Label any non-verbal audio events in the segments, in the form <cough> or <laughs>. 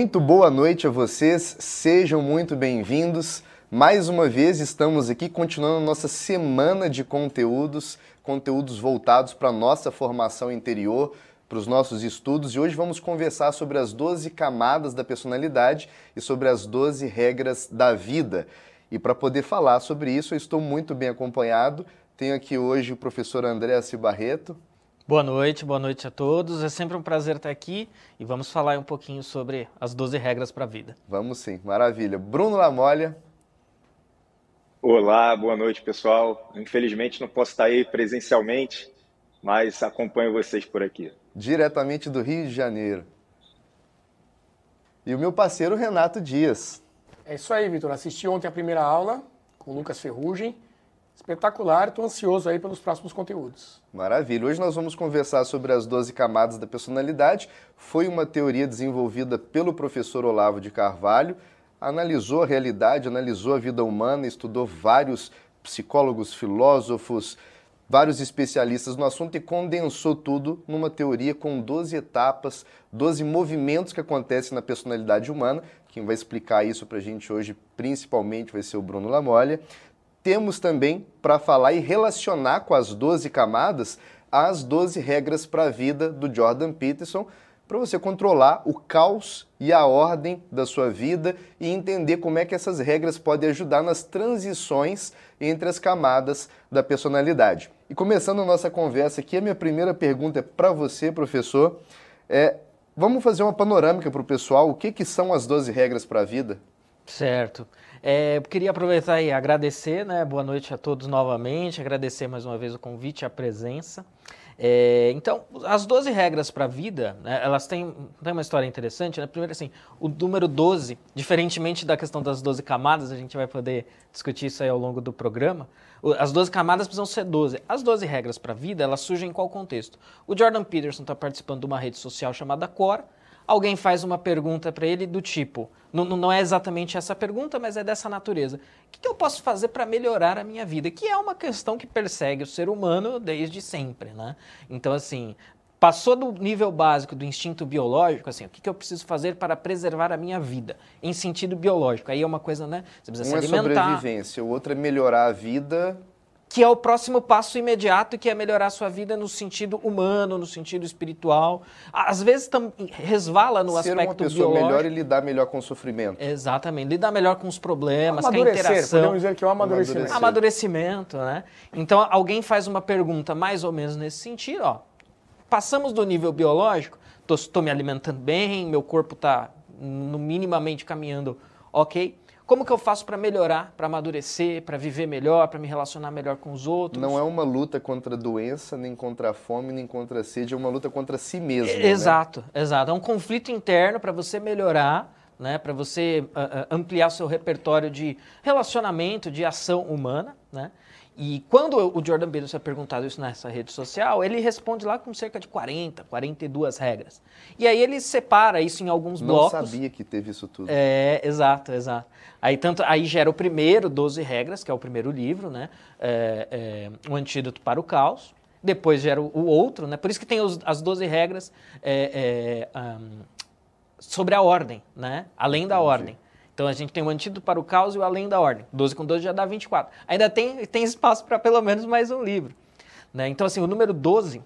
Muito boa noite a vocês, sejam muito bem-vindos. Mais uma vez estamos aqui continuando nossa semana de conteúdos, conteúdos voltados para a nossa formação interior, para os nossos estudos e hoje vamos conversar sobre as 12 camadas da personalidade e sobre as 12 regras da vida. E para poder falar sobre isso, eu estou muito bem acompanhado. Tenho aqui hoje o professor André Barreto. Boa noite, boa noite a todos. É sempre um prazer estar aqui e vamos falar um pouquinho sobre as 12 regras para a vida. Vamos sim, maravilha. Bruno Lamolha. Olá, boa noite, pessoal. Infelizmente não posso estar aí presencialmente, mas acompanho vocês por aqui. Diretamente do Rio de Janeiro. E o meu parceiro Renato Dias. É isso aí, Vitor. Assisti ontem a primeira aula com o Lucas Ferrugem Espetacular, estou ansioso aí pelos próximos conteúdos. Maravilha. Hoje nós vamos conversar sobre as 12 camadas da personalidade. Foi uma teoria desenvolvida pelo professor Olavo de Carvalho, analisou a realidade, analisou a vida humana, estudou vários psicólogos, filósofos, vários especialistas no assunto e condensou tudo numa teoria com 12 etapas, 12 movimentos que acontecem na personalidade humana. Quem vai explicar isso para a gente hoje, principalmente, vai ser o Bruno Lamolha temos também para falar e relacionar com as 12 camadas as 12 regras para a vida do Jordan Peterson, para você controlar o caos e a ordem da sua vida e entender como é que essas regras podem ajudar nas transições entre as camadas da personalidade. E começando a nossa conversa aqui, a minha primeira pergunta é para você, professor. É, vamos fazer uma panorâmica para o pessoal. O que, que são as 12 regras para a vida? Certo. É, queria aproveitar e agradecer, né? Boa noite a todos novamente, agradecer mais uma vez o convite e a presença. É, então, as 12 regras para a vida, né, elas têm, têm uma história interessante. Né? Primeiro, assim, o número 12, diferentemente da questão das 12 camadas, a gente vai poder discutir isso aí ao longo do programa. As 12 camadas precisam ser 12. As 12 regras para a vida, elas surgem em qual contexto? O Jordan Peterson está participando de uma rede social chamada Core, alguém faz uma pergunta para ele do tipo, não, não é exatamente essa pergunta, mas é dessa natureza. O que, que eu posso fazer para melhorar a minha vida? Que é uma questão que persegue o ser humano desde sempre, né? Então, assim, passou do nível básico do instinto biológico, assim, o que, que eu preciso fazer para preservar a minha vida, em sentido biológico. Aí é uma coisa, né? Você precisa um se alimentar. é sobrevivência, o outro é melhorar a vida que é o próximo passo imediato, que é melhorar a sua vida no sentido humano, no sentido espiritual. Às vezes tam, resvala no Ser aspecto uma pessoa biológico. melhor e lidar melhor com o sofrimento. Exatamente, lidar melhor com os problemas, com a interação. Podemos dizer que é um amadurecimento. Amadurecimento, né? Então, alguém faz uma pergunta mais ou menos nesse sentido, ó. Passamos do nível biológico, estou me alimentando bem, meu corpo está minimamente caminhando ok como que eu faço para melhorar, para amadurecer, para viver melhor, para me relacionar melhor com os outros? Não é uma luta contra a doença, nem contra a fome, nem contra a sede, é uma luta contra si mesmo. É, exato, né? exato. É um conflito interno para você melhorar, né, para você uh, ampliar seu repertório de relacionamento, de ação humana, né? E quando o Jordan Peterson é perguntado isso nessa rede social, ele responde lá com cerca de 40, 42 regras. E aí ele separa isso em alguns Não blocos. Não sabia que teve isso tudo. É, exato, exato. Aí, tanto, aí gera o primeiro, 12 regras, que é o primeiro livro, né? É, é, o Antídoto para o Caos. Depois gera o, o outro, né? Por isso que tem os, as 12 regras é, um, sobre a ordem, né? Além da Entendi. ordem. Então a gente tem o antídoto para o caos e o além da ordem. 12 com 12 já dá 24. Ainda tem, tem espaço para pelo menos mais um livro. Né? Então, assim, o número 12,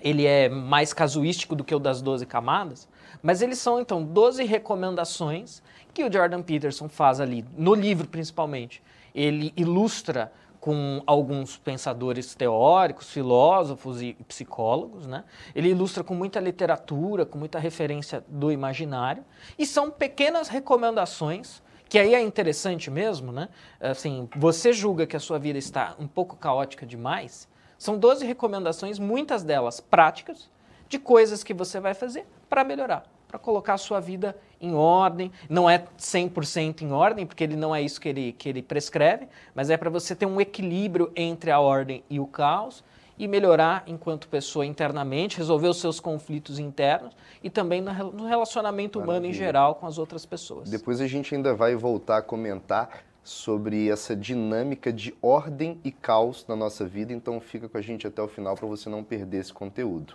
ele é mais casuístico do que o das 12 camadas, mas eles são, então, 12 recomendações que o Jordan Peterson faz ali, no livro principalmente. Ele ilustra com alguns pensadores teóricos, filósofos e psicólogos, né? Ele ilustra com muita literatura, com muita referência do imaginário, e são pequenas recomendações que aí é interessante mesmo, né? Assim, você julga que a sua vida está um pouco caótica demais, são 12 recomendações, muitas delas práticas, de coisas que você vai fazer para melhorar para colocar a sua vida em ordem. Não é 100% em ordem, porque ele não é isso que ele, que ele prescreve, mas é para você ter um equilíbrio entre a ordem e o caos e melhorar enquanto pessoa internamente, resolver os seus conflitos internos e também no relacionamento Maravilha. humano em geral com as outras pessoas. Depois a gente ainda vai voltar a comentar sobre essa dinâmica de ordem e caos na nossa vida, então fica com a gente até o final para você não perder esse conteúdo.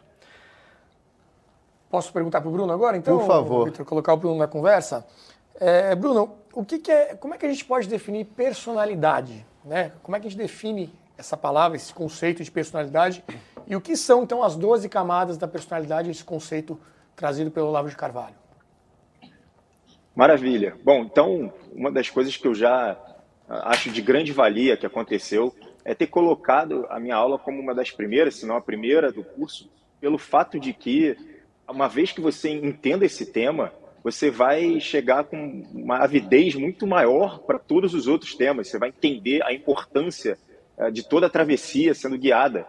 Posso perguntar para o Bruno agora, então? Por favor. Victor, colocar o Bruno na conversa. É, Bruno, o que, que, é, como é que a gente pode definir personalidade? Né? Como é que a gente define essa palavra, esse conceito de personalidade? E o que são, então, as 12 camadas da personalidade, esse conceito trazido pelo Olavo de Carvalho? Maravilha. Bom, então, uma das coisas que eu já acho de grande valia que aconteceu é ter colocado a minha aula como uma das primeiras, se não a primeira do curso, pelo fato de que, uma vez que você entenda esse tema, você vai chegar com uma avidez muito maior para todos os outros temas. Você vai entender a importância eh, de toda a travessia sendo guiada,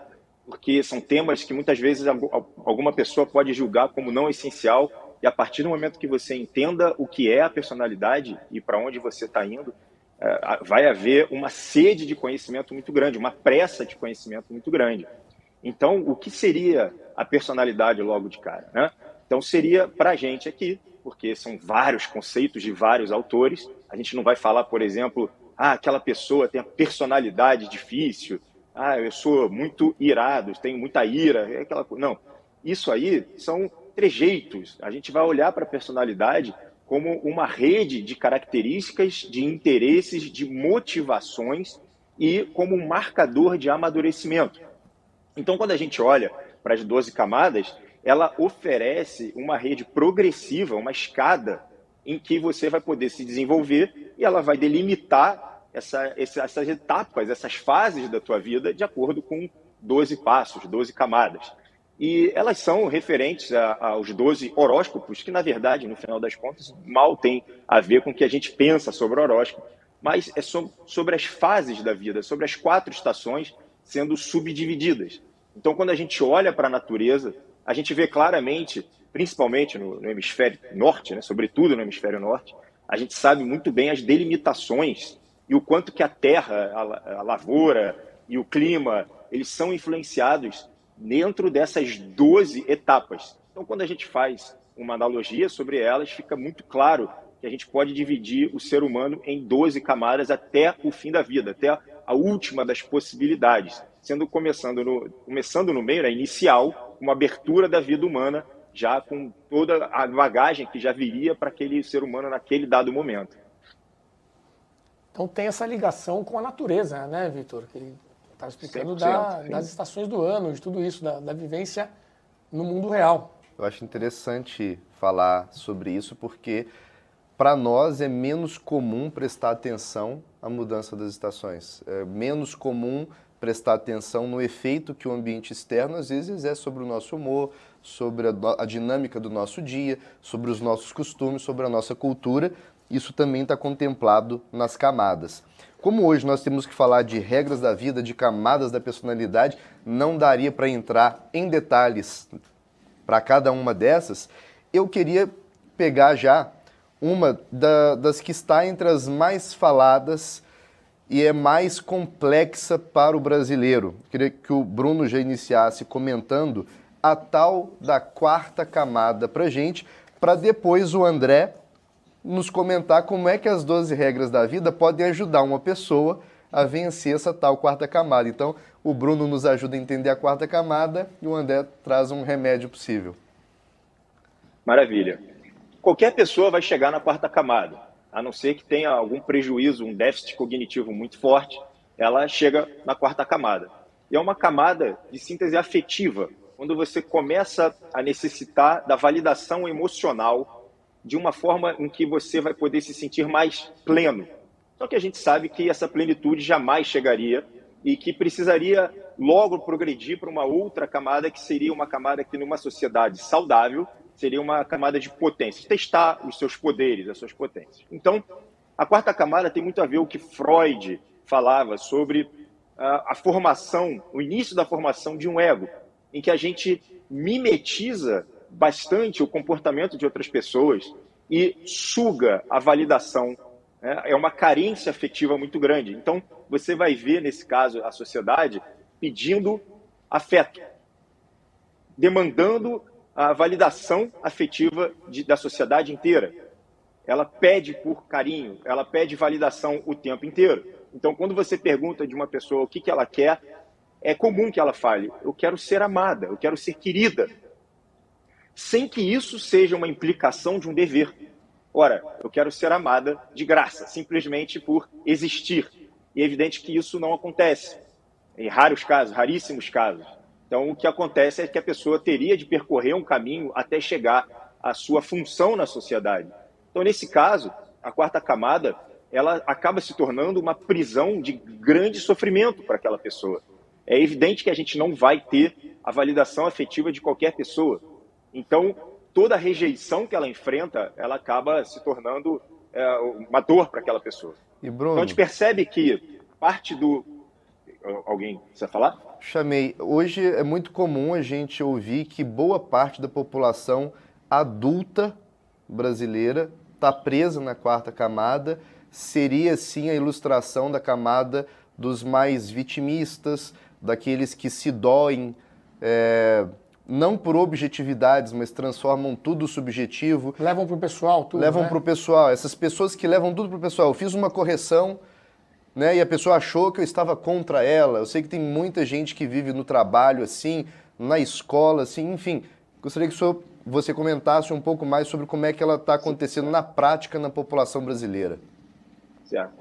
porque são temas que muitas vezes alguma pessoa pode julgar como não essencial, e a partir do momento que você entenda o que é a personalidade e para onde você está indo, eh, vai haver uma sede de conhecimento muito grande, uma pressa de conhecimento muito grande. Então, o que seria a personalidade logo de cara? Né? Então, seria para a gente aqui porque são vários conceitos de vários autores. A gente não vai falar, por exemplo, ah, aquela pessoa tem a personalidade difícil, ah, eu sou muito irado, tenho muita ira, é aquela Não, isso aí são trejeitos. A gente vai olhar para a personalidade como uma rede de características, de interesses, de motivações e como um marcador de amadurecimento. Então, quando a gente olha para as 12 camadas, ela oferece uma rede progressiva, uma escada em que você vai poder se desenvolver e ela vai delimitar essa, essas etapas, essas fases da tua vida de acordo com 12 passos, 12 camadas. E elas são referentes a, aos 12 horóscopos, que na verdade, no final das contas, mal tem a ver com o que a gente pensa sobre horóscopo, mas é sobre as fases da vida, sobre as quatro estações sendo subdivididas. Então, quando a gente olha para a natureza, a gente vê claramente, principalmente no, no hemisfério norte, né, sobretudo no hemisfério norte, a gente sabe muito bem as delimitações e o quanto que a terra, a, a lavoura e o clima, eles são influenciados dentro dessas 12 etapas. Então, quando a gente faz uma analogia sobre elas, fica muito claro que a gente pode dividir o ser humano em 12 camadas até o fim da vida, até a última das possibilidades, sendo começando no, começando no meio, né, inicial, uma abertura da vida humana, já com toda a bagagem que já viria para aquele ser humano naquele dado momento. Então tem essa ligação com a natureza, né, Vitor? Que ele estava explicando da, das estações do ano, de tudo isso, da, da vivência no mundo real. Eu acho interessante falar sobre isso porque para nós é menos comum prestar atenção à mudança das estações. É menos comum prestar atenção no efeito que o ambiente externo às vezes é sobre o nosso humor, sobre a, a dinâmica do nosso dia, sobre os nossos costumes, sobre a nossa cultura. Isso também está contemplado nas camadas. Como hoje nós temos que falar de regras da vida, de camadas da personalidade, não daria para entrar em detalhes para cada uma dessas. Eu queria pegar já uma da, das que está entre as mais faladas e é mais complexa para o brasileiro. Queria que o Bruno já iniciasse comentando a tal da quarta camada para gente, para depois o André nos comentar como é que as 12 regras da vida podem ajudar uma pessoa a vencer essa tal quarta camada. Então, o Bruno nos ajuda a entender a quarta camada e o André traz um remédio possível. Maravilha. Qualquer pessoa vai chegar na quarta camada a não ser que tenha algum prejuízo, um déficit cognitivo muito forte, ela chega na quarta camada. E é uma camada de síntese afetiva, quando você começa a necessitar da validação emocional de uma forma em que você vai poder se sentir mais pleno. Só que a gente sabe que essa plenitude jamais chegaria e que precisaria logo progredir para uma outra camada que seria uma camada que numa sociedade saudável seria uma camada de potência, testar os seus poderes, as suas potências. Então, a quarta camada tem muito a ver com o que Freud falava sobre a, a formação, o início da formação de um ego, em que a gente mimetiza bastante o comportamento de outras pessoas e suga a validação. Né? É uma carência afetiva muito grande. Então, você vai ver, nesse caso, a sociedade pedindo afeto, demandando a validação afetiva de, da sociedade inteira. Ela pede por carinho, ela pede validação o tempo inteiro. Então, quando você pergunta de uma pessoa o que, que ela quer, é comum que ela fale: Eu quero ser amada, eu quero ser querida. sem que isso seja uma implicação de um dever. Ora, eu quero ser amada de graça, simplesmente por existir. E é evidente que isso não acontece. Em raros casos, raríssimos casos. Então, o que acontece é que a pessoa teria de percorrer um caminho até chegar à sua função na sociedade. Então, nesse caso, a quarta camada ela acaba se tornando uma prisão de grande sofrimento para aquela pessoa. É evidente que a gente não vai ter a validação afetiva de qualquer pessoa. Então, toda a rejeição que ela enfrenta, ela acaba se tornando é, uma dor para aquela pessoa. E Bruno, então, a gente percebe que parte do. Alguém precisa falar? Chamei. Hoje é muito comum a gente ouvir que boa parte da população adulta brasileira está presa na quarta camada seria sim a ilustração da camada dos mais vitimistas, daqueles que se doem, é, não por objetividades, mas transformam tudo subjetivo. Levam para o pessoal tudo. Levam né? para o pessoal. Essas pessoas que levam tudo para o pessoal. Eu fiz uma correção. Né, e a pessoa achou que eu estava contra ela. Eu sei que tem muita gente que vive no trabalho assim, na escola assim, enfim. Gostaria que você comentasse um pouco mais sobre como é que ela está acontecendo na prática na população brasileira. Certo.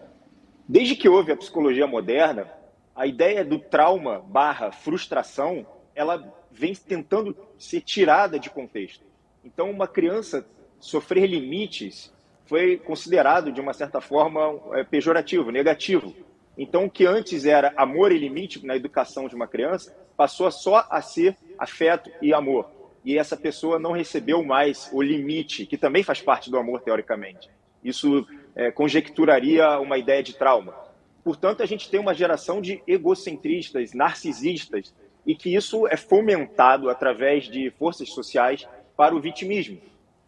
Desde que houve a psicologia moderna, a ideia do trauma barra frustração, ela vem tentando ser tirada de contexto. Então, uma criança sofrer limites foi considerado, de uma certa forma, é, pejorativo, negativo. Então, o que antes era amor e limite na educação de uma criança, passou só a ser afeto e amor. E essa pessoa não recebeu mais o limite, que também faz parte do amor, teoricamente. Isso é, conjecturaria uma ideia de trauma. Portanto, a gente tem uma geração de egocentristas, narcisistas, e que isso é fomentado através de forças sociais para o vitimismo.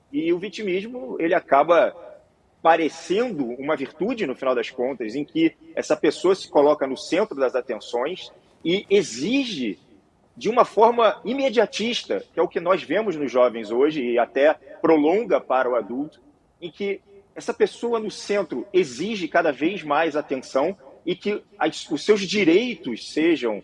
E o vitimismo, ele acaba parecendo uma virtude, no final das contas, em que essa pessoa se coloca no centro das atenções e exige de uma forma imediatista, que é o que nós vemos nos jovens hoje e até prolonga para o adulto, em que essa pessoa no centro exige cada vez mais atenção e que as, os seus direitos sejam uh,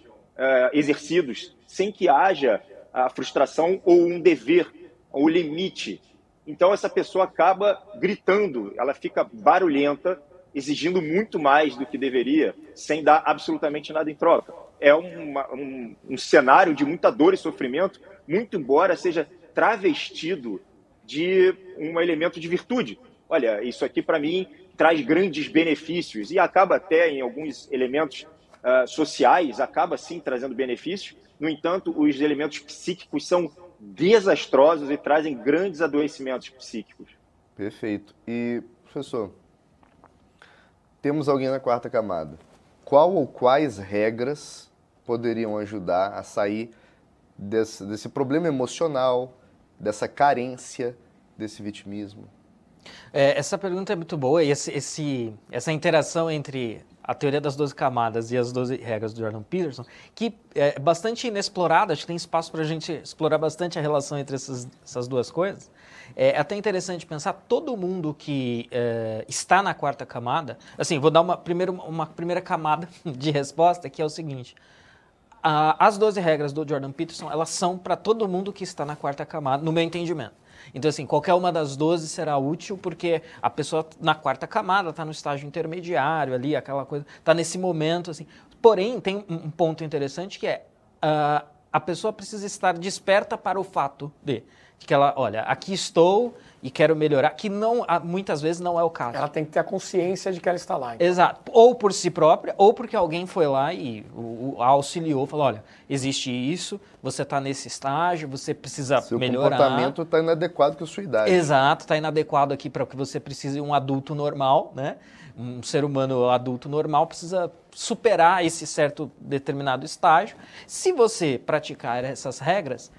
exercidos sem que haja a frustração ou um dever, ou limite. Então, essa pessoa acaba gritando, ela fica barulhenta, exigindo muito mais do que deveria, sem dar absolutamente nada em troca. É uma, um, um cenário de muita dor e sofrimento, muito embora seja travestido de um elemento de virtude, olha, isso aqui para mim traz grandes benefícios e acaba até em alguns elementos uh, sociais, acaba sim trazendo benefícios. No entanto, os elementos psíquicos são desastrosos e trazem grandes adoecimentos psíquicos. Perfeito. E, professor, temos alguém na quarta camada. Qual ou quais regras poderiam ajudar a sair desse, desse problema emocional, dessa carência, desse vitimismo? É, essa pergunta é muito boa e esse, esse, essa interação entre a teoria das 12 camadas e as 12 regras do Jordan Peterson, que é bastante inexplorada, acho que tem espaço para a gente explorar bastante a relação entre essas, essas duas coisas. É até interessante pensar, todo mundo que é, está na quarta camada, assim, vou dar uma, primeiro, uma primeira camada <laughs> de resposta, que é o seguinte, a, as 12 regras do Jordan Peterson, elas são para todo mundo que está na quarta camada, no meu entendimento. Então, assim, qualquer uma das 12 será útil porque a pessoa na quarta camada está no estágio intermediário ali, aquela coisa, está nesse momento, assim. Porém, tem um ponto interessante que é uh, a pessoa precisa estar desperta para o fato de que ela, olha, aqui estou e quero melhorar, que não muitas vezes não é o caso. Ela tem que ter a consciência de que ela está lá. Então. Exato. Ou por si própria, ou porque alguém foi lá e o, o auxiliou, falou, olha, existe isso, você está nesse estágio, você precisa Seu melhorar. Seu comportamento está inadequado com a sua idade. Exato, está inadequado aqui para o que você precisa de um adulto normal, né? Um ser humano adulto normal precisa superar esse certo determinado estágio. Se você praticar essas regras,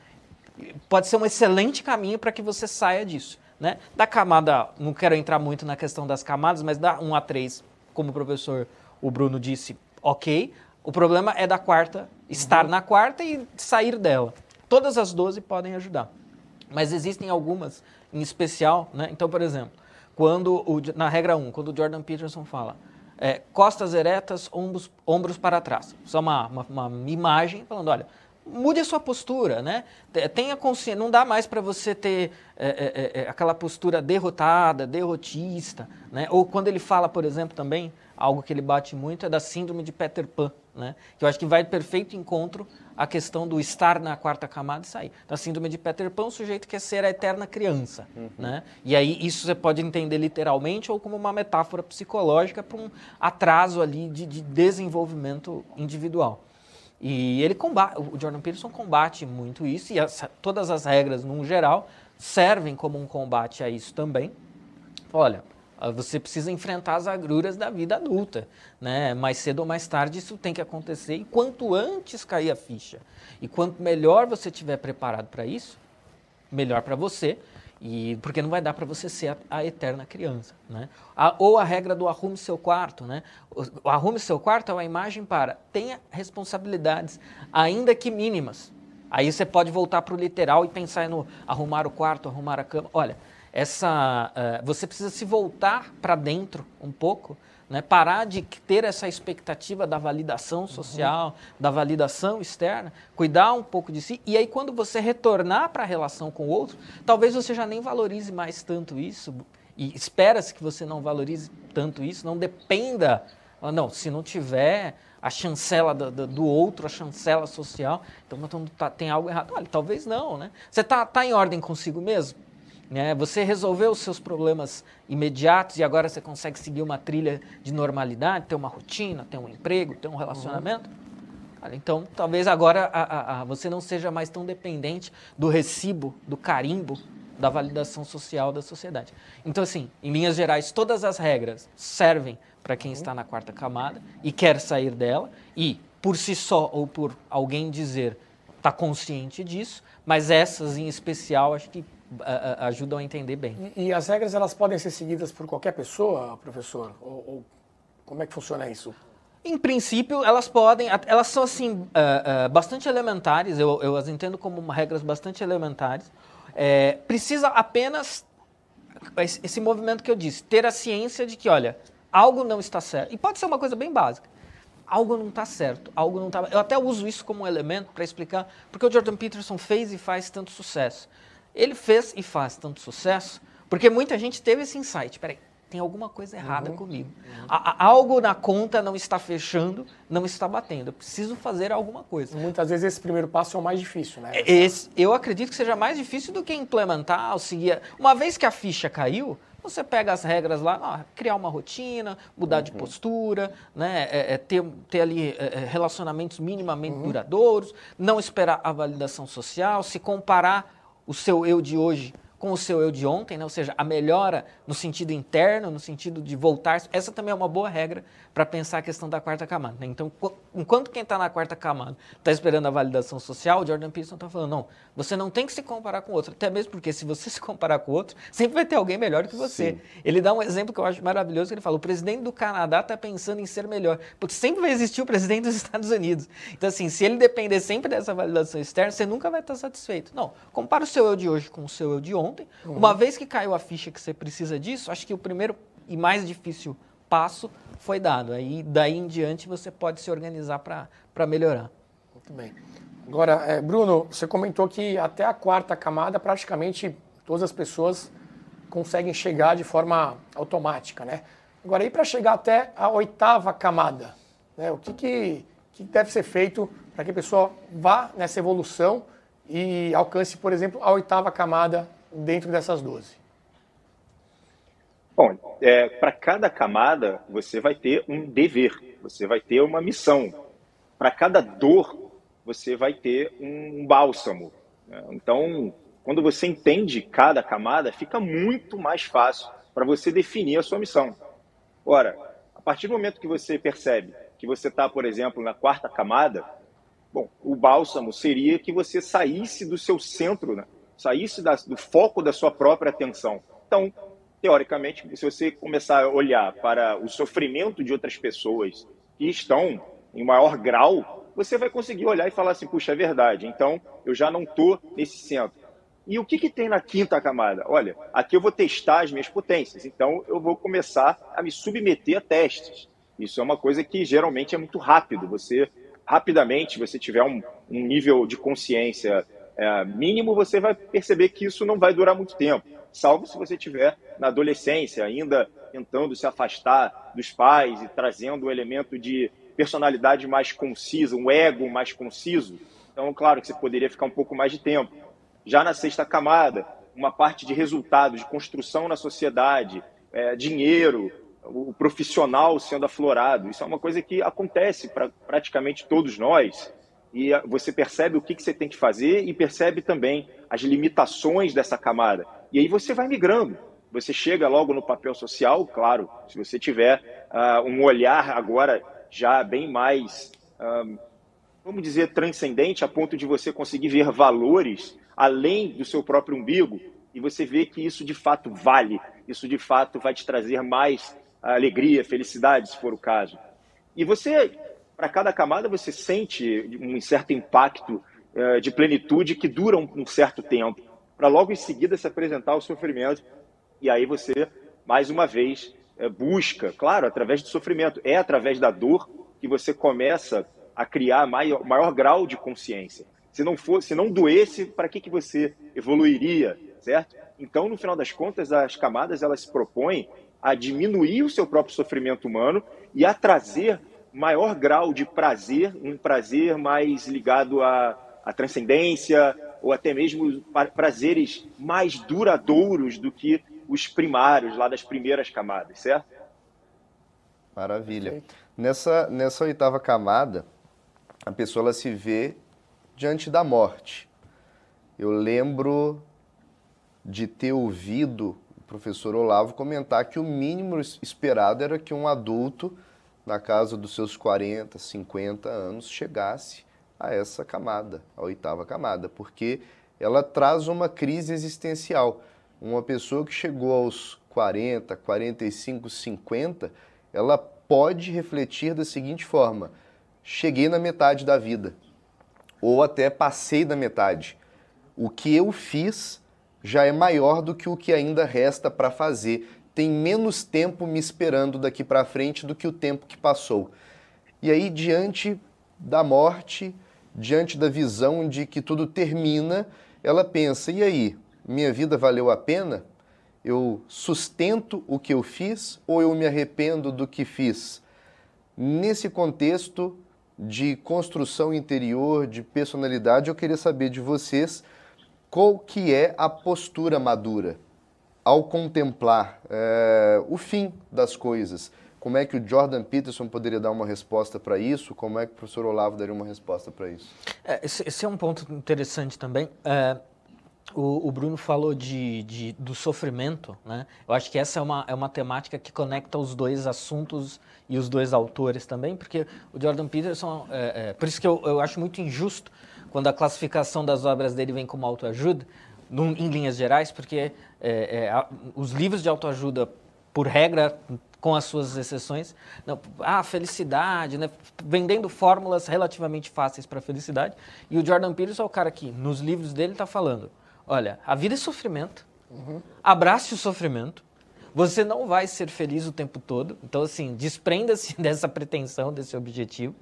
pode ser um excelente caminho para que você saia disso. Né? Da camada, não quero entrar muito na questão das camadas, mas da 1 a 3, como o professor o Bruno disse, ok. O problema é da quarta, estar uhum. na quarta e sair dela. Todas as 12 podem ajudar. Mas existem algumas em especial, né? Então, por exemplo, quando o, na regra 1, quando o Jordan Peterson fala é, costas eretas, ombros, ombros para trás. Só uma, uma, uma imagem falando, olha, mude a sua postura, né? Tenha consciência, não dá mais para você ter é, é, é, aquela postura derrotada, derrotista, né? Ou quando ele fala, por exemplo, também, algo que ele bate muito é da síndrome de Peter Pan, né? Que eu acho que vai perfeito encontro à questão do estar na quarta camada e sair. Da síndrome de Peter Pan, o sujeito quer ser a eterna criança, uhum. né? E aí isso você pode entender literalmente ou como uma metáfora psicológica para um atraso ali de, de desenvolvimento individual. E ele combate, o Jordan Peterson combate muito isso, e as, todas as regras, no geral, servem como um combate a isso também. Olha, ah, você precisa enfrentar as agruras da vida adulta, né? Mais cedo ou mais tarde isso tem que acontecer, e quanto antes cair a ficha, e quanto melhor você estiver preparado para isso, melhor para você, e porque não vai dar para você ser a, a, eterna criança, né? A, ou a regra do arrume seu quarto, né? O, arrume seu quarto é uma imagem para tenha responsabilidades, ainda que mínimas. Aí você pode voltar para o literal e pensar no arrumar o quarto, arrumar a cama. Olha, essa, uh, você precisa se voltar para dentro um pouco né? Parar de ter essa expectativa da validação social, uhum. da validação externa, cuidar um pouco de si. E aí, quando você retornar para a relação com o outro, talvez você já nem valorize mais tanto isso. E espera-se que você não valorize tanto isso, não dependa. Não, se não tiver a chancela do, do, do outro, a chancela social, então, então tá, tem algo errado. Olha, talvez não, né? Você está tá em ordem consigo mesmo? Né? Você resolveu os seus problemas imediatos e agora você consegue seguir uma trilha de normalidade, ter uma rotina, ter um emprego, ter um relacionamento? Uhum. Então, talvez agora a, a, a, você não seja mais tão dependente do recibo, do carimbo, da validação social da sociedade. Então, assim, em linhas gerais, todas as regras servem para quem uhum. está na quarta camada e quer sair dela, e por si só ou por alguém dizer está consciente disso, mas essas em especial acho que ajudam a entender bem. E, e, as regras elas podem ser seguidas por qualquer pessoa, professor? Ou, ou como é que funciona isso? Em princípio, elas podem, elas são assim uh, uh, bastante elementares. Eu, eu, as entendo como regras bastante elementares. É, precisa apenas esse, esse movimento que eu disse, ter a ciência de que, olha, algo não está certo. E pode ser uma coisa bem básica algo não está certo, algo não está. Eu até uso isso como um elemento para explicar porque o Jordan Peterson fez e faz tanto sucesso. Ele fez e faz tanto sucesso porque muita gente teve esse insight. Peraí, tem alguma coisa errada uhum. comigo. Uhum. A, algo na conta não está fechando, não está batendo. Eu preciso fazer alguma coisa. Muitas vezes esse primeiro passo é o mais difícil, né? Esse, eu acredito que seja mais difícil do que implementar, ou seguir. Uma vez que a ficha caiu, você pega as regras lá, ah, criar uma rotina, mudar uhum. de postura, né, é, é, ter, ter ali é, é relacionamentos minimamente uhum. duradouros, não esperar a validação social, se comparar o seu eu de hoje com o seu eu de ontem, né? ou seja, a melhora no sentido interno, no sentido de voltar. Essa também é uma boa regra para pensar a questão da quarta camada. Né? Então, enquanto quem está na quarta camada está esperando a validação social, o Jordan Peterson está falando, não, você não tem que se comparar com o outro, até mesmo porque se você <laughs> se comparar com o outro, sempre vai ter alguém melhor que você. Sim. Ele dá um exemplo que eu acho maravilhoso, ele fala, o presidente do Canadá está pensando em ser melhor, porque sempre vai existir o presidente dos <laughs> Estados Unidos. Então, assim, se ele depender sempre dessa validação externa, você nunca vai estar satisfeito. Não, compara o seu eu de hoje com o seu eu de ontem. Uhum. Uma vez que caiu a ficha que você precisa disso, acho que o primeiro e mais difícil passo foi dado. Aí daí em diante você pode se organizar para melhorar. Muito bem. Agora, é, Bruno, você comentou que até a quarta camada praticamente todas as pessoas conseguem chegar de forma automática, né? Agora, aí para chegar até a oitava camada, né, o que, que, que deve ser feito para que a pessoa vá nessa evolução e alcance, por exemplo, a oitava camada dentro dessas 12? Bom, é, para cada camada você vai ter um dever, você vai ter uma missão. Para cada dor você vai ter um bálsamo. Né? Então, quando você entende cada camada, fica muito mais fácil para você definir a sua missão. Ora, a partir do momento que você percebe que você está, por exemplo, na quarta camada, bom, o bálsamo seria que você saísse do seu centro, né? Saísse da, do foco da sua própria atenção. Então, teoricamente, se você começar a olhar para o sofrimento de outras pessoas que estão em maior grau, você vai conseguir olhar e falar assim, puxa, é verdade, então eu já não estou nesse centro. E o que, que tem na quinta camada? Olha, aqui eu vou testar as minhas potências, então eu vou começar a me submeter a testes. Isso é uma coisa que geralmente é muito rápido, você rapidamente você tiver um, um nível de consciência é, mínimo, você vai perceber que isso não vai durar muito tempo, salvo se você tiver na adolescência ainda tentando se afastar dos pais e trazendo um elemento de personalidade mais concisa, um ego mais conciso. Então, claro que você poderia ficar um pouco mais de tempo. Já na sexta camada, uma parte de resultados, de construção na sociedade, é, dinheiro, o profissional sendo aflorado. Isso é uma coisa que acontece para praticamente todos nós. E você percebe o que, que você tem que fazer e percebe também as limitações dessa camada. E aí você vai migrando. Você chega logo no papel social, claro, se você tiver uh, um olhar agora já bem mais, uh, vamos dizer, transcendente, a ponto de você conseguir ver valores além do seu próprio umbigo, e você vê que isso de fato vale, isso de fato vai te trazer mais alegria, felicidade, se for o caso. E você, para cada camada, você sente um certo impacto uh, de plenitude que dura um, um certo tempo, para logo em seguida se apresentar o sofrimento. E aí você, mais uma vez, uh, busca, claro, através do sofrimento, é através da dor que você começa a criar maior, maior grau de consciência. Se não fosse, se não doesse, para que, que você evoluiria, certo? Então, no final das contas, as camadas elas se propõem a diminuir o seu próprio sofrimento humano e a trazer maior grau de prazer, um prazer mais ligado à, à transcendência ou até mesmo prazeres mais duradouros do que os primários, lá das primeiras camadas, certo? Maravilha. Nessa, nessa oitava camada, a pessoa ela se vê diante da morte. Eu lembro de ter ouvido professor Olavo comentar que o mínimo esperado era que um adulto, na casa dos seus 40, 50 anos, chegasse a essa camada, a oitava camada, porque ela traz uma crise existencial. Uma pessoa que chegou aos 40, 45, 50, ela pode refletir da seguinte forma: cheguei na metade da vida, ou até passei da metade. O que eu fiz já é maior do que o que ainda resta para fazer. Tem menos tempo me esperando daqui para frente do que o tempo que passou. E aí, diante da morte, diante da visão de que tudo termina, ela pensa: e aí, minha vida valeu a pena? Eu sustento o que eu fiz ou eu me arrependo do que fiz? Nesse contexto de construção interior, de personalidade, eu queria saber de vocês qual que é a postura madura ao contemplar é, o fim das coisas? Como é que o Jordan Peterson poderia dar uma resposta para isso? Como é que o professor Olavo daria uma resposta para isso? É, esse, esse, é um ponto interessante também. É, o, o, Bruno falou de, de, do sofrimento, né? Eu acho que essa é uma, é uma temática que conecta os dois assuntos e os dois autores também, porque o Jordan Peterson, é, é, por isso que eu, eu acho muito injusto quando a classificação das obras dele vem como autoajuda, num, em linhas gerais, porque é, é, os livros de autoajuda, por regra, com as suas exceções, não, ah, felicidade, né, vendendo fórmulas relativamente fáceis para felicidade. E o Jordan Peterson é o cara que, nos livros dele, está falando: olha, a vida é sofrimento, uhum. abrace o sofrimento, você não vai ser feliz o tempo todo. Então, assim, desprenda-se <laughs> dessa pretensão, desse objetivo.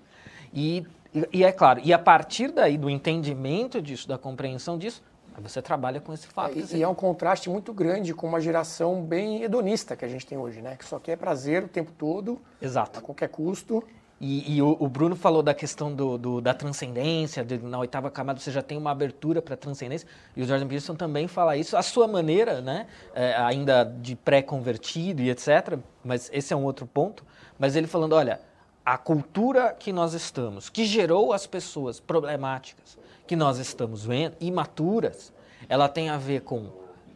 E e, e, é claro, e a partir daí, do entendimento disso, da compreensão disso, você trabalha com esse fato. É, e, é um contraste muito grande com uma geração bem hedonista que a gente tem hoje, né? Que só quer prazer o tempo todo, Exato. a qualquer custo. E, e o, o, Bruno falou da questão do, do da transcendência, de, na oitava camada você já tem uma abertura para a transcendência, e o Jordan Peterson também fala isso, a sua maneira, né, é, ainda de pré-convertido e etc., mas esse é um outro ponto, mas ele falando, olha, a cultura que nós estamos, que gerou as pessoas problemáticas que nós estamos vendo, imaturas, ela tem a ver com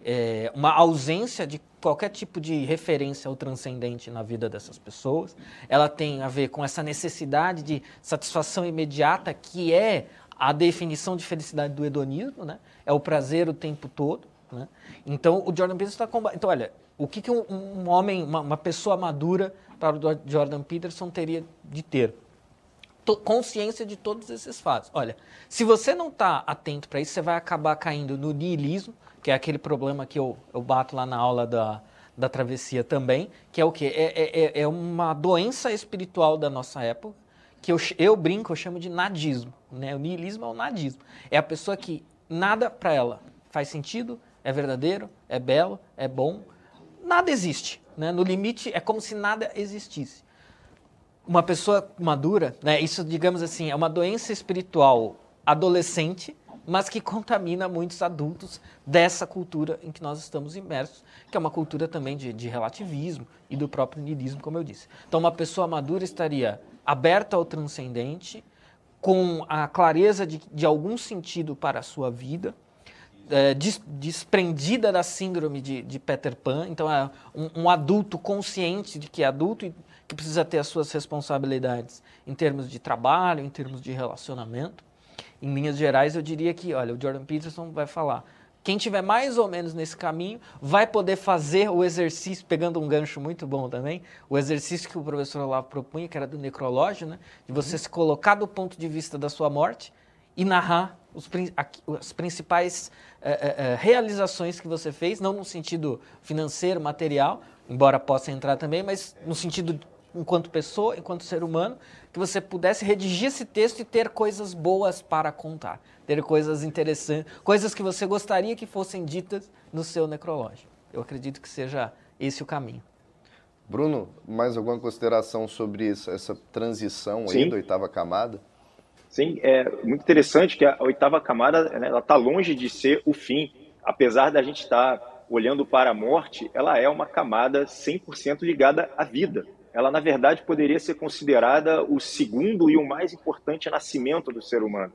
é, uma ausência de qualquer tipo de referência ao transcendente na vida dessas pessoas. Ela tem a ver com essa necessidade de satisfação imediata, que é a definição de felicidade do hedonismo, né? É o prazer o tempo todo. Né? Então, o Jordan Peterson está combatendo. Então, olha, o que, que um, um homem, uma, uma pessoa madura para o Jordan Peterson teria de ter consciência de todos esses fatos. Olha, se você não está atento para isso, você vai acabar caindo no niilismo, que é aquele problema que eu, eu bato lá na aula da, da travessia também, que é o quê? É, é, é, é uma doença espiritual da nossa época, que eu, eu brinco, eu chamo de nadismo. Né? O niilismo é o nadismo. É a pessoa que nada para ela faz sentido, é verdadeiro, é belo, é bom. Nada existe. Né? No limite, é como se nada existisse. Uma pessoa madura, né? isso, digamos assim, é uma doença espiritual adolescente, mas que contamina muitos adultos dessa cultura em que nós estamos imersos, que é uma cultura também de, de relativismo e do próprio niilismo, como eu disse. Então, uma pessoa madura estaria aberta ao transcendente, com a clareza de, de algum sentido para a sua vida, é, des, desprendida da síndrome de, de Peter Pan. Então, é um, um, adulto consciente de que é adulto e que precisa ter as suas responsabilidades em termos de trabalho, em termos de relacionamento. Em linhas gerais, eu diria que, olha, o Jordan Peterson vai falar quem tiver mais ou menos nesse caminho vai poder fazer o exercício, pegando um gancho muito bom também, o exercício que o professor Olavo propunha, que era do necrológio, né? de você se colocar do ponto de vista da sua morte e narrar os, as principais é, é, realizações que você fez, não no sentido financeiro, material, embora possa entrar também, mas no sentido enquanto pessoa, enquanto ser humano, que você pudesse redigir esse texto e ter coisas boas para contar, ter coisas interessantes, coisas que você gostaria que fossem ditas no seu necrológio. Eu acredito que seja esse o caminho. Bruno, mais alguma consideração sobre isso, essa transição aí da oitava camada? Sim, é muito interessante que a oitava camada né, ela está longe de ser o fim. Apesar da gente estar tá olhando para a morte, ela é uma camada 100% ligada à vida ela na verdade poderia ser considerada o segundo e o mais importante nascimento do ser humano.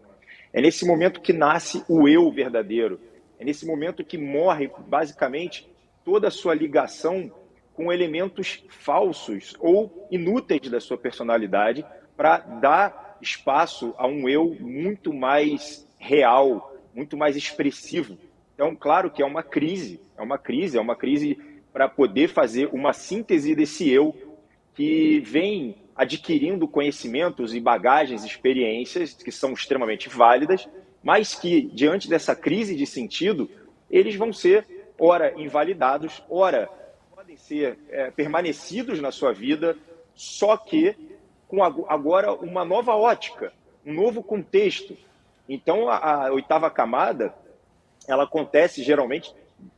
É nesse momento que nasce o eu verdadeiro. É nesse momento que morre basicamente toda a sua ligação com elementos falsos ou inúteis da sua personalidade para dar espaço a um eu muito mais real, muito mais expressivo. Então, claro que é uma crise, é uma crise, é uma crise para poder fazer uma síntese desse eu que vem adquirindo conhecimentos e bagagens, experiências que são extremamente válidas, mas que, diante dessa crise de sentido, eles vão ser, ora, invalidados, ora, podem ser é, permanecidos na sua vida, só que com agora uma nova ótica, um novo contexto. Então, a, a oitava camada, ela acontece geralmente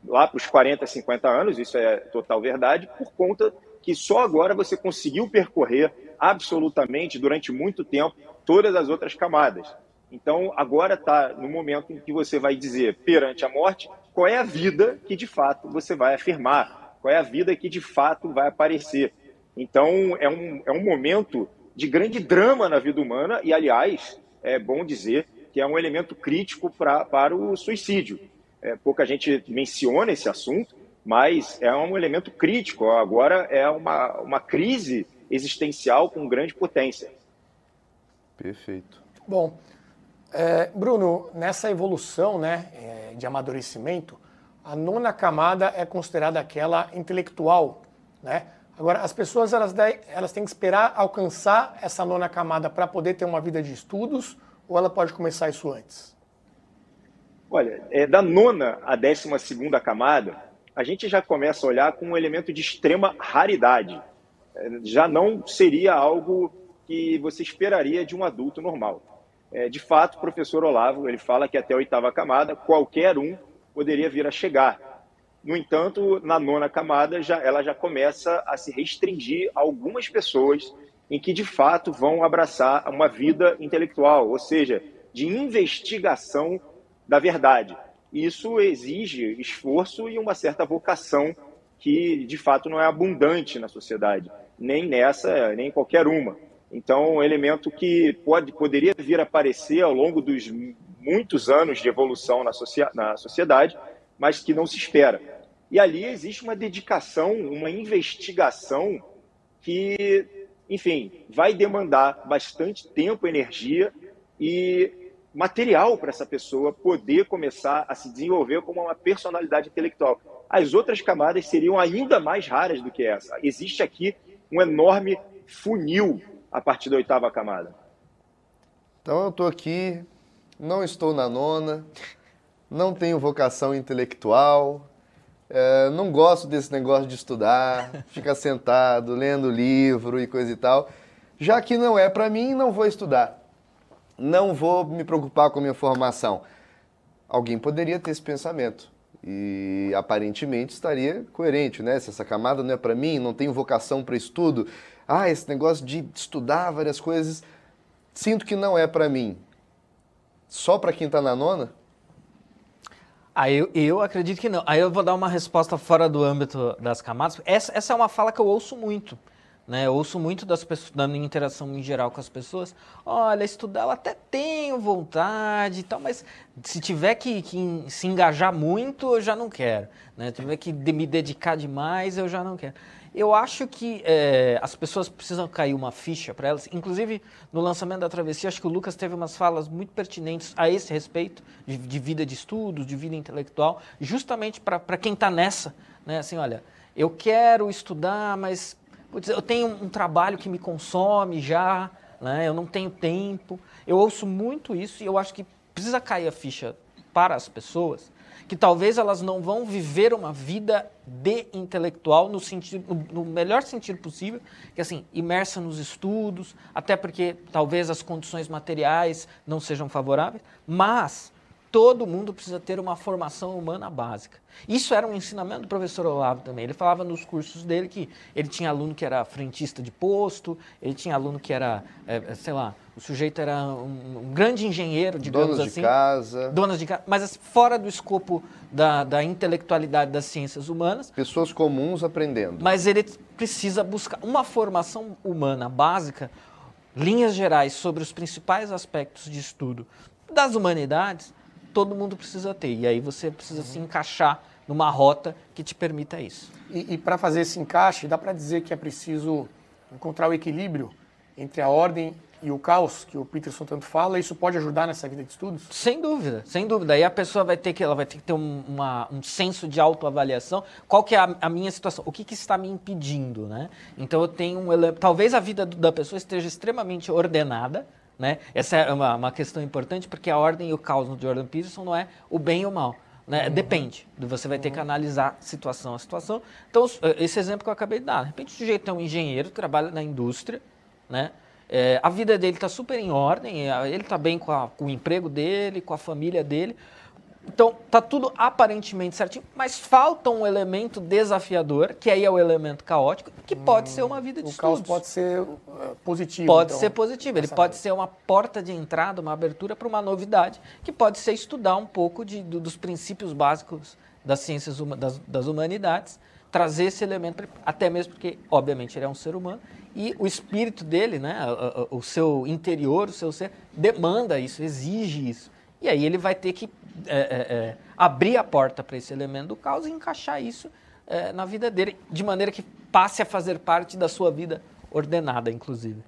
lá para os 40, 50 anos, isso é total verdade, por conta que só agora você conseguiu percorrer absolutamente durante muito tempo todas as outras camadas. Então, agora está no momento em que você vai dizer, perante a morte, qual é a vida que de fato você vai afirmar, qual é a vida que de fato vai aparecer. Então, é um, é um momento de grande drama na vida humana, e, aliás, é bom dizer que é um elemento crítico pra, para o suicídio. É, pouca gente menciona esse assunto, mas é um elemento crítico. Agora é uma, uma crise existencial com grande potência. Perfeito. Bom, é, Bruno, nessa evolução né, é, de amadurecimento, a nona camada é considerada aquela intelectual. Né? Agora, as pessoas elas, elas têm que esperar alcançar essa nona camada para poder ter uma vida de estudos ou ela pode começar isso antes? Olha, é, da nona à décima segunda camada, a gente já começa a olhar com um elemento de extrema raridade. É, já não seria algo que você esperaria de um adulto normal. É, de fato, o professor Olavo ele fala que até a oitava camada qualquer um poderia vir a chegar. No entanto, na nona camada já, ela já começa a se restringir a algumas pessoas em que de fato vão abraçar uma vida intelectual, ou seja, de investigação da verdade isso exige esforço e uma certa vocação que, de fato, não é abundante na sociedade, nem nessa, nem em qualquer uma. Então, um elemento que pode, poderia vir a aparecer ao longo dos muitos anos de evolução na, na sociedade, mas que não se espera. E ali existe uma dedicação, uma investigação que, enfim, vai demandar bastante tempo, energia e material para essa pessoa poder começar a se desenvolver como uma personalidade intelectual. As outras camadas seriam ainda mais raras do que essa. Existe aqui um enorme funil a partir da oitava camada. Então eu estou aqui, não estou na nona, não tenho vocação intelectual, é, não gosto desse negócio de estudar, ficar sentado, lendo livro e coisa e tal. Já que não é para mim, não vou estudar. Não vou me preocupar com a minha formação. Alguém poderia ter esse pensamento e aparentemente estaria coerente, né? Se essa camada não é para mim, não tenho vocação para estudo, ah, esse negócio de estudar várias coisas, sinto que não é para mim. Só para quem está na nona? Ah, eu, eu acredito que não. Aí eu vou dar uma resposta fora do âmbito das camadas. Essa, essa é uma fala que eu ouço muito. Né? Eu ouço muito das pessoas, da minha interação em geral com as pessoas. Olha, estudar eu até tenho vontade e tal, mas se tiver que, que se engajar muito, eu já não quero. Né? Se tiver que me dedicar demais, eu já não quero. Eu acho que é, as pessoas precisam cair uma ficha para elas. Inclusive, no lançamento da Travessia, acho que o Lucas teve umas falas muito pertinentes a esse respeito, de, de vida de estudos, de vida intelectual, justamente para quem está nessa. Né? Assim, olha, eu quero estudar, mas putz, eu tenho um trabalho que me consome já, né? eu não tenho tempo. Eu ouço muito isso e eu acho que precisa cair a ficha para as pessoas que talvez elas não vão viver uma vida de intelectual no, sentido, no, melhor sentido possível, que assim, imersa nos estudos, até porque talvez as condições materiais não sejam favoráveis, mas todo mundo precisa ter uma formação humana básica. Isso era um ensinamento do professor Olavo também. Ele falava nos cursos dele que ele tinha aluno que era frentista de posto, ele tinha aluno que era, é, sei lá, o sujeito era um, um grande engenheiro, digamos Donos assim. de casa. Donas de casa. Mas assim, fora do escopo da, da intelectualidade das ciências humanas. Pessoas comuns aprendendo. Mas ele precisa buscar uma formação humana básica, linhas gerais sobre os principais aspectos de estudo das humanidades, todo mundo precisa ter. E aí você precisa uhum. se encaixar numa rota que te permita isso. E, e para fazer esse encaixe, dá para dizer que é preciso encontrar o equilíbrio entre a ordem e o caos que o Peterson tanto fala, isso pode ajudar nessa vida de estudos? Sem dúvida, sem dúvida. Aí a pessoa vai ter que, ela vai ter que ter um, uma, um senso de autoavaliação. Qual que é a, a minha situação? O que, que, está me impedindo, né? Então eu tenho um talvez a vida da pessoa esteja extremamente ordenada, né? Essa é uma, uma questão importante porque a ordem e o caos no Jordan Peterson não é o bem e o mal. Né? Uhum. Depende. Você vai ter que analisar situação a situação. Então, esse exemplo que eu acabei de dar. De repente, o sujeito é um engenheiro, trabalha na indústria, né? É, a vida dele está super em ordem, é, ele está bem com, a, com, o emprego dele, com a família dele, então, tá tudo aparentemente certinho, mas falta um elemento desafiador, que aí é o elemento caótico, que pode hum, ser uma vida de o estudos. O caos pode ser uh, positivo. Pode então, ser positivo, ele pode ser uma porta de entrada, uma abertura para uma novidade, que pode ser estudar um pouco de, do, dos princípios básicos das ciências das, das humanidades, trazer esse elemento, até mesmo porque, obviamente, ele é um ser humano, e o espírito dele, né, o seu interior, o seu ser, demanda isso, exige isso. E aí ele vai ter que é, é, é, abrir a porta para esse elemento do caos e encaixar isso é, na vida dele, de maneira que passe a fazer parte da sua vida ordenada, inclusive.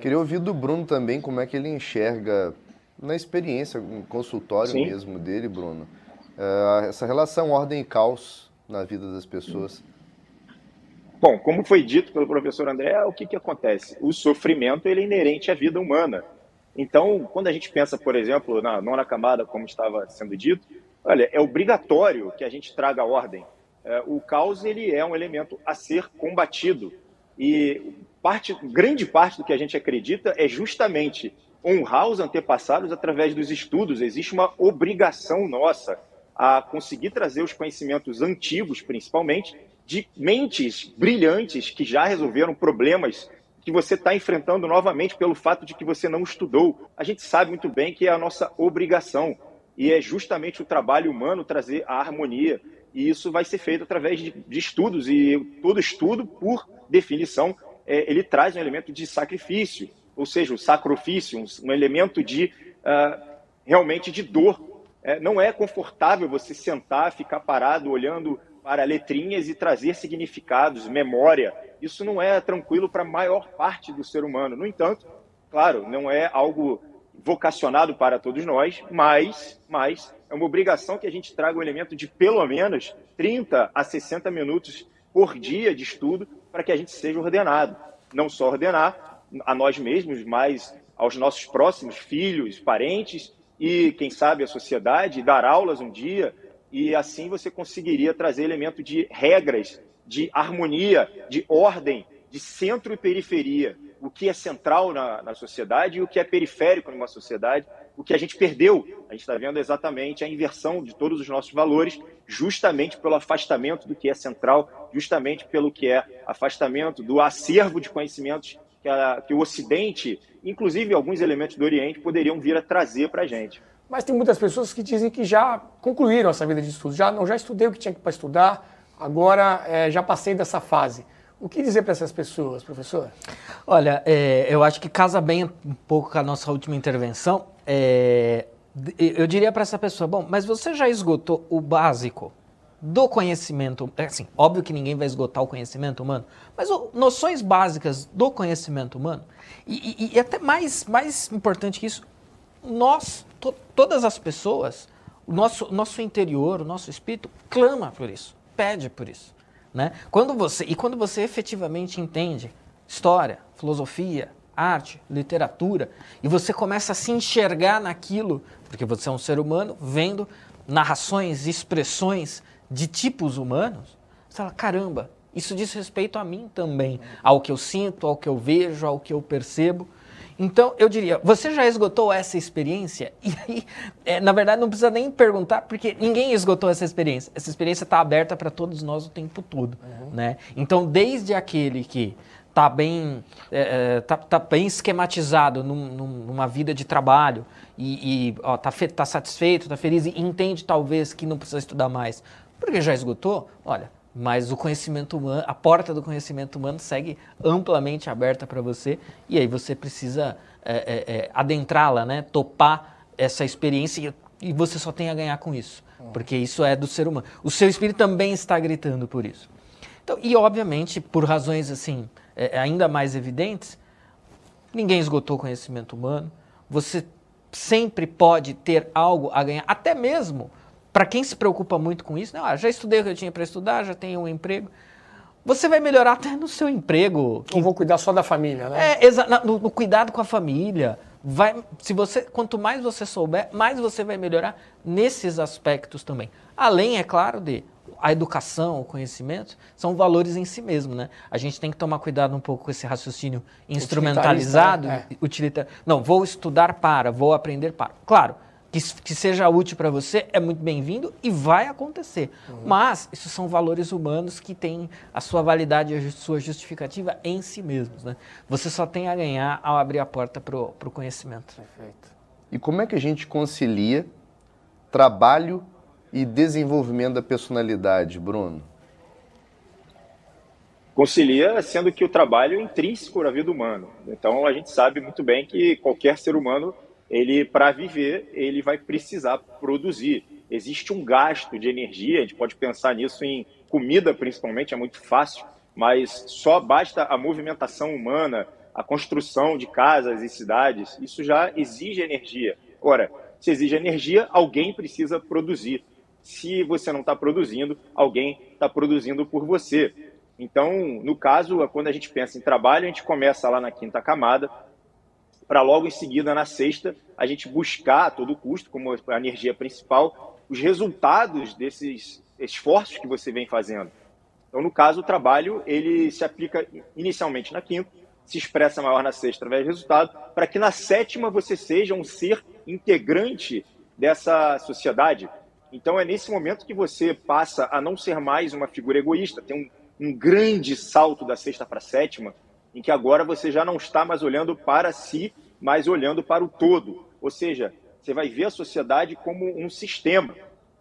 Queria ouvir do Bruno também como é que ele enxerga, na experiência, um consultório Sim. mesmo dele, Bruno, é, essa relação ordem e caos na vida das pessoas. Bom, como foi dito pelo professor André, o que, que acontece? O sofrimento ele é inerente à vida humana. Então, quando a gente pensa, por exemplo, na nona camada, como estava sendo dito, olha, é obrigatório que a gente traga ordem. É, o caos ele é um elemento a ser combatido e parte, grande parte do que a gente acredita é justamente honrar os antepassados através dos estudos. Existe uma obrigação nossa a conseguir trazer os conhecimentos antigos, principalmente, de mentes brilhantes que já resolveram problemas que você está enfrentando novamente pelo fato de que você não estudou. A gente sabe muito bem que é a nossa obrigação e é justamente o trabalho humano trazer a harmonia. E isso vai ser feito através de, de estudos e todo estudo, por definição, é, ele traz um elemento de sacrifício, ou seja, o sacrifício, um, um elemento de uh, realmente de dor. É, não é confortável você sentar, ficar parado olhando para letrinhas e trazer significados, memória. Isso não é tranquilo para a maior parte do ser humano. No entanto, claro, não é algo vocacionado para todos nós, mas, mas é uma obrigação que a gente traga um elemento de pelo menos 30 a 60 minutos por dia de estudo para que a gente seja ordenado. Não só ordenar a nós mesmos, mas aos nossos próximos filhos, parentes e, quem sabe, a sociedade, dar aulas um dia, e assim você conseguiria trazer elemento de regras, de harmonia, de ordem, de centro e periferia. o que é central na, na sociedade e o que é periférico numa sociedade, o que a gente perdeu. A gente está vendo exatamente a inversão de todos os nossos valores, justamente pelo afastamento do que é central, justamente pelo que é afastamento do acervo de conhecimentos que, a, que o Ocidente, inclusive alguns elementos do Oriente, poderiam vir a trazer para a gente. Mas tem muitas pessoas que dizem que já concluíram essa vida de estudo, já não já estudei o que tinha para estudar, agora é, já passei dessa fase. O que dizer para essas pessoas, professor? Olha, é, eu acho que casa bem um pouco com a nossa última intervenção. É, eu diria para essa pessoa, bom, mas você já esgotou o básico do conhecimento, assim, óbvio que ninguém vai esgotar o conhecimento humano, mas o, noções básicas do conhecimento humano, e, e, e, até mais, mais importante que isso, nós, to, todas as pessoas, o nosso, nosso interior, o nosso espírito, clama por isso, pede por isso. Né? Quando você, e quando você efetivamente entende história, filosofia, arte, literatura, e você começa a se enxergar naquilo, porque você é um ser humano, vendo narrações, expressões de tipos humanos, você fala, caramba, isso diz respeito a mim também, ao que eu sinto, ao que eu vejo, ao que eu percebo. Então, eu diria, você já esgotou essa experiência? E aí, é, na verdade, não precisa nem perguntar, porque ninguém esgotou essa experiência. Essa experiência está aberta para todos nós o tempo todo. Uhum. Né? Então, desde aquele que está bem, é, é, tá, tá, bem esquematizado num, numa vida de trabalho e está tá satisfeito, está feliz e entende talvez que não precisa estudar mais, porque já esgotou, olha, mas o conhecimento humano, a porta do conhecimento humano segue amplamente aberta para você e aí você precisa é, é, é, adentrá-la, né? topar essa experiência e, e, você só tem a ganhar com isso, porque isso é do ser humano. O seu espírito também está gritando por isso. Então, e obviamente, por razões assim é, ainda mais evidentes, ninguém esgotou o conhecimento humano. Você sempre pode ter algo a ganhar, até mesmo para quem se preocupa muito com isso, não, ah, já estudei o que eu tinha para estudar, já tenho um emprego. Você vai melhorar até no seu emprego. Que... Não vou cuidar só da família, né? É, exa no, no cuidado com a família. Vai, se você, quanto mais você souber, mais você vai melhorar nesses aspectos também. Além, é claro, de a educação, o conhecimento, são valores em si mesmo, né? A gente tem que tomar cuidado um pouco com esse raciocínio instrumentalizado, né? é. utilitário. Não, vou estudar para, vou aprender para. Claro, que, que seja útil para você é muito bem-vindo e vai acontecer. Uhum. Mas isso são valores humanos que têm a sua validade e a sua justificativa em si mesmos. Né? Você só tem a ganhar ao abrir a porta para o conhecimento. Perfeito. E como é que a gente concilia trabalho e desenvolvimento da personalidade, Bruno? Concilia sendo que o trabalho é intrínseco à vida humana. Então a gente sabe muito bem que qualquer ser humano ele para viver, ele vai precisar produzir. Existe um gasto de energia, a gente pode pensar nisso em comida principalmente, é muito fácil, mas só basta a movimentação humana, a construção de casas e cidades, isso já exige energia. Ora, se exige energia, alguém precisa produzir. Se você não está produzindo, alguém está produzindo por você. Então, no caso, quando a gente pensa em trabalho, a gente começa lá na quinta camada, para logo em seguida, na sexta, a gente buscar a todo custo, como a energia principal, os resultados desses esforços que você vem fazendo. Então, no caso, o trabalho ele se aplica inicialmente na quinta, se expressa maior na sexta através do resultado, para que na sétima você seja um ser integrante dessa sociedade. Então, é nesse momento que você passa a não ser mais uma figura egoísta, tem um, um grande salto da sexta para a sétima, em que agora você já não está mais olhando para si, mas olhando para o todo. Ou seja, você vai ver a sociedade como um sistema.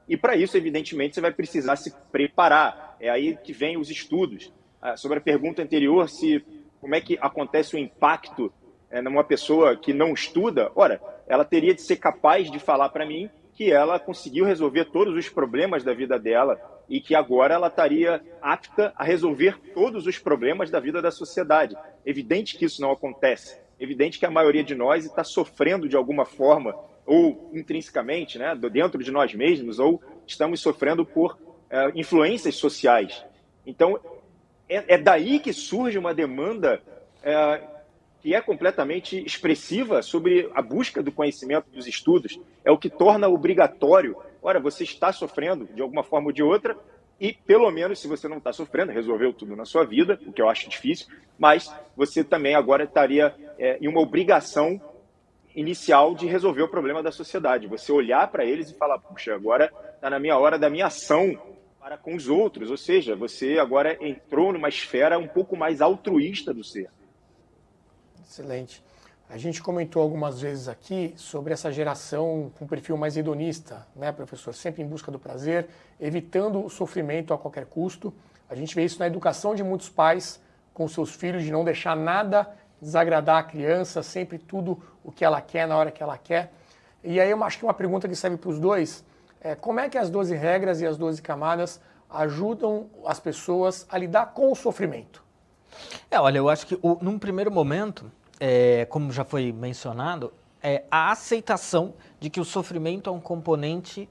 E para isso, evidentemente, você vai precisar se preparar. É aí que vem os estudos. Ah, sobre a pergunta anterior, se como é que acontece o impacto é, numa pessoa que não estuda, ora, ela teria de ser capaz de falar para mim que ela conseguiu resolver todos os problemas da vida dela e que agora ela estaria apta a resolver todos os problemas da vida da sociedade. Evidente que isso não acontece. Evidente que a maioria de nós está sofrendo de alguma forma, ou intrinsecamente, né, dentro de nós mesmos, ou estamos sofrendo por é, influências sociais. Então, é, é, daí que surge uma demanda é, que é completamente expressiva sobre a busca do conhecimento dos estudos. É o que torna obrigatório Ora, você está sofrendo de alguma forma ou de outra, e pelo menos se você não está sofrendo, resolveu tudo na sua vida, o que eu acho difícil, mas você também agora estaria é, em uma obrigação inicial de resolver o problema da sociedade. Você olhar para eles e falar, puxa, agora está na minha hora da minha ação para com os outros. Ou seja, você agora entrou numa esfera um pouco mais altruísta do ser. Excelente. A gente comentou algumas vezes aqui sobre essa geração com perfil mais hedonista, né, professor? Sempre em busca do prazer, evitando o sofrimento a qualquer custo. A gente vê isso na educação de muitos pais com seus filhos, de não deixar nada desagradar a criança, sempre tudo o que ela quer na hora que ela quer. E aí eu acho que uma pergunta que serve para os dois é como é que as 12 regras e as 12 camadas ajudam as pessoas a lidar com o sofrimento? É, olha, eu acho que o, num primeiro momento, é, como já foi mencionado, é a aceitação de que o sofrimento é um componente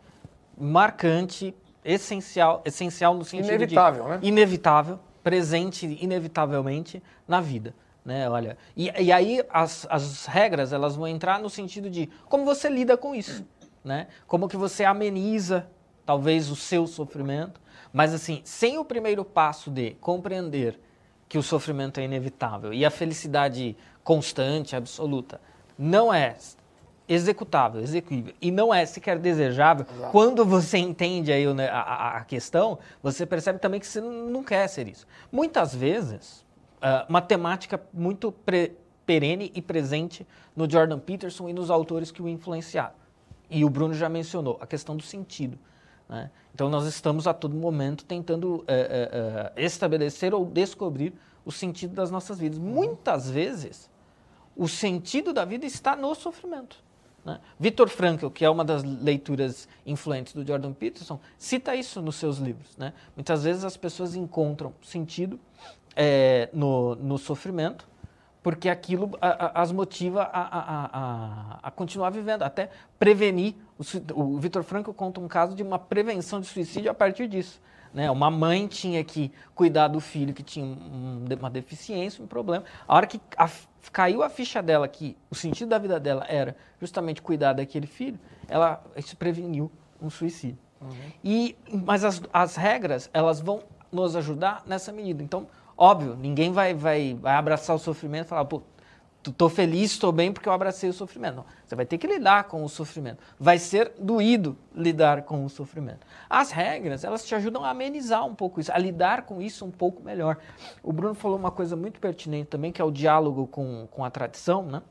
marcante, essencial, essencial no sentido inevitável, de né? inevitável, presente inevitavelmente na vida. Né, olha, e, e aí as, as regras elas vão entrar no sentido de como você lida com isso, né? Como que você ameniza talvez o seu sofrimento, mas assim, sem o primeiro passo de compreender que o sofrimento é inevitável e a felicidade constante, absoluta, não é executável, execuível e não é sequer desejável, Exato. quando você entende aí a, a, questão, você percebe também que você não quer ser isso. Muitas vezes, uh, uma temática muito perene e presente no Jordan Peterson e nos autores que o influenciaram. E o Bruno já mencionou, a questão do sentido. Né? Então, nós estamos a todo momento tentando uh, uh, estabelecer ou descobrir o sentido das nossas vidas. Muitas vezes, o sentido da vida está no sofrimento. Né? Victor Frankl, que é uma das leituras influentes do Jordan Peterson, cita isso nos seus livros. Né? Muitas vezes as pessoas encontram sentido é, no, no sofrimento, porque aquilo a, a, as motiva a, a, a, continuar vivendo, até prevenir. O, o Vitor Franco conta um caso de uma prevenção de suicídio a partir disso. Né? Uma mãe tinha que cuidar do filho que tinha um, uma deficiência, um problema. A hora que caiu a ficha dela que o sentido da vida dela era justamente cuidar daquele filho, ela se preveniu um suicídio. Uhum. E, mas as, as regras, elas vão nos ajudar nessa medida. Então, Óbvio, ninguém vai, vai, vai abraçar o sofrimento e falar, pô, estou feliz, estou bem porque eu abracei o sofrimento. Não, você vai ter que lidar com o sofrimento. Vai ser doído lidar com o sofrimento. As regras, elas te ajudam a amenizar um pouco isso, a lidar com isso um pouco melhor. O Bruno falou uma coisa muito pertinente também, que é o diálogo com, com a tradição, né?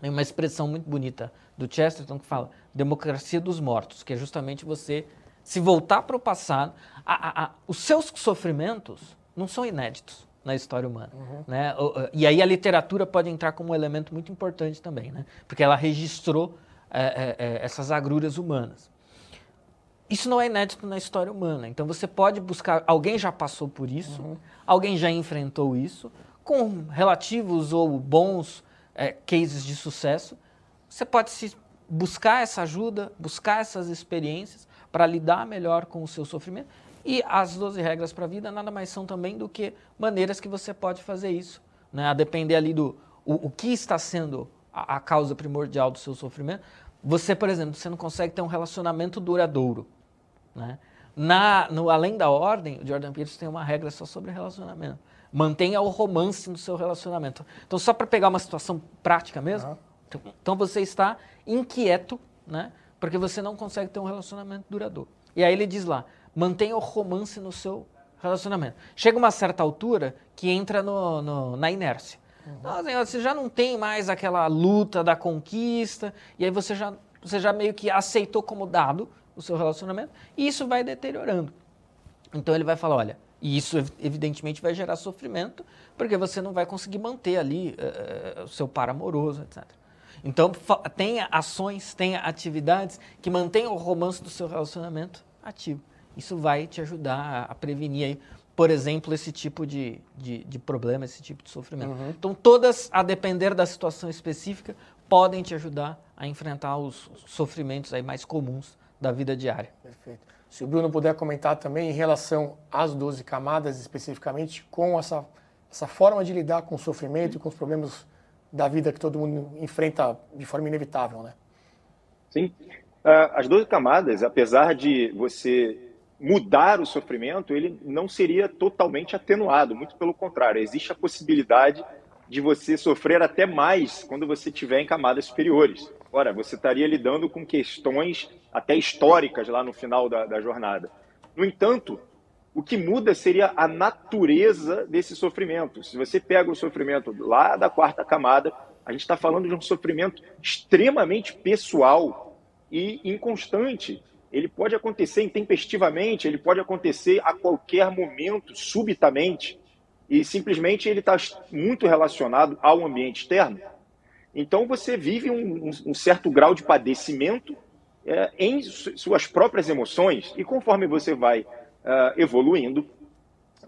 Tem uma expressão muito bonita do Chesterton que fala democracia dos mortos, que é justamente você se voltar para o passado. A, a, a, os seus sofrimentos não são inéditos na história humana. Uhum. Né? E aí a literatura pode entrar como um elemento muito importante também, né? porque ela registrou é, é, é, essas agruras humanas. Isso não é inédito na história humana. Então você pode buscar. Alguém já passou por isso, uhum. alguém já enfrentou isso, com relativos ou bons é, cases de sucesso. Você pode se buscar essa ajuda, buscar essas experiências para lidar melhor com o seu sofrimento e as 12 regras para a vida nada mais são também do que maneiras que você pode fazer isso. Né? A depender ali do o, o que está sendo a, a, causa primordial do seu sofrimento. Você, por exemplo, você não consegue ter um relacionamento duradouro. Né? Na, no Além da Ordem, o Jordan Peterson tem uma regra só sobre relacionamento. Mantenha o romance no seu relacionamento. Então, só para pegar uma situação prática mesmo, uhum. então você está inquieto, né? porque você não consegue ter um relacionamento duradouro. E aí ele diz lá, mantenha o romance no seu relacionamento. Chega uma certa altura que entra no, no na inércia. Uhum. você já não tem mais aquela luta da conquista, e aí você já, você já meio que aceitou como dado o seu relacionamento, e isso vai deteriorando. Então ele vai falar: olha, e isso evidentemente vai gerar sofrimento, porque você não vai conseguir manter ali uh, o seu par amoroso, etc. Então tenha ações, tenha atividades que mantenham o romance do seu relacionamento ativo. Isso vai te ajudar a, prevenir aí, por exemplo, esse tipo de, de, de problema, esse tipo de sofrimento. Uhum. Então, todas, a depender da situação específica, podem te ajudar a enfrentar os sofrimentos aí mais comuns da vida diária. Perfeito. Se o Bruno puder comentar também em relação às 12 camadas, especificamente, com essa, essa forma de lidar com o sofrimento e com os problemas da vida que todo mundo enfrenta de forma inevitável, né? Sim. Uh, as 12 camadas, apesar de você mudar o sofrimento, ele não seria totalmente atenuado, muito pelo contrário, existe a possibilidade de você sofrer até mais quando você estiver em camadas superiores. Ora, você estaria lidando com questões até históricas lá no final da, da jornada. No entanto, o que muda seria a natureza desse sofrimento. Se você pega o sofrimento lá da quarta camada, a gente está falando de um sofrimento extremamente pessoal e inconstante. Ele pode acontecer intempestivamente, ele pode acontecer a qualquer momento, subitamente, e simplesmente ele está muito relacionado ao ambiente externo. Então você vive um, um certo grau de padecimento é, em suas próprias emoções, e conforme você vai uh, evoluindo,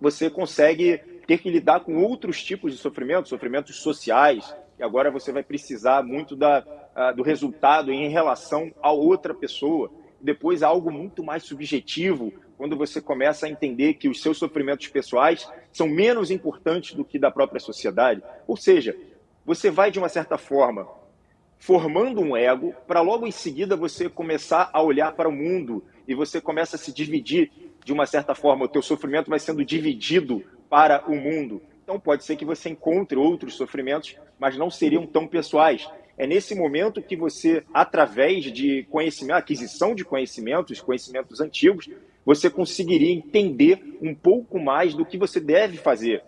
você consegue ter que lidar com outros tipos de sofrimento, sofrimentos sociais, e agora você vai precisar muito da, uh, do resultado em relação a outra pessoa. Depois algo muito mais subjetivo, quando você começa a entender que os seus sofrimentos pessoais são menos importantes do que da própria sociedade. Ou seja, você vai, de uma certa forma, formando um ego, para logo em seguida você começar a olhar para o mundo e você começa a se dividir de uma certa forma, o teu sofrimento vai sendo dividido para o mundo. Então pode ser que você encontre outros sofrimentos, mas não seriam tão pessoais. É nesse momento que você, através de conhecimento, aquisição de conhecimentos, conhecimentos antigos, você conseguiria entender um pouco mais do que você deve fazer.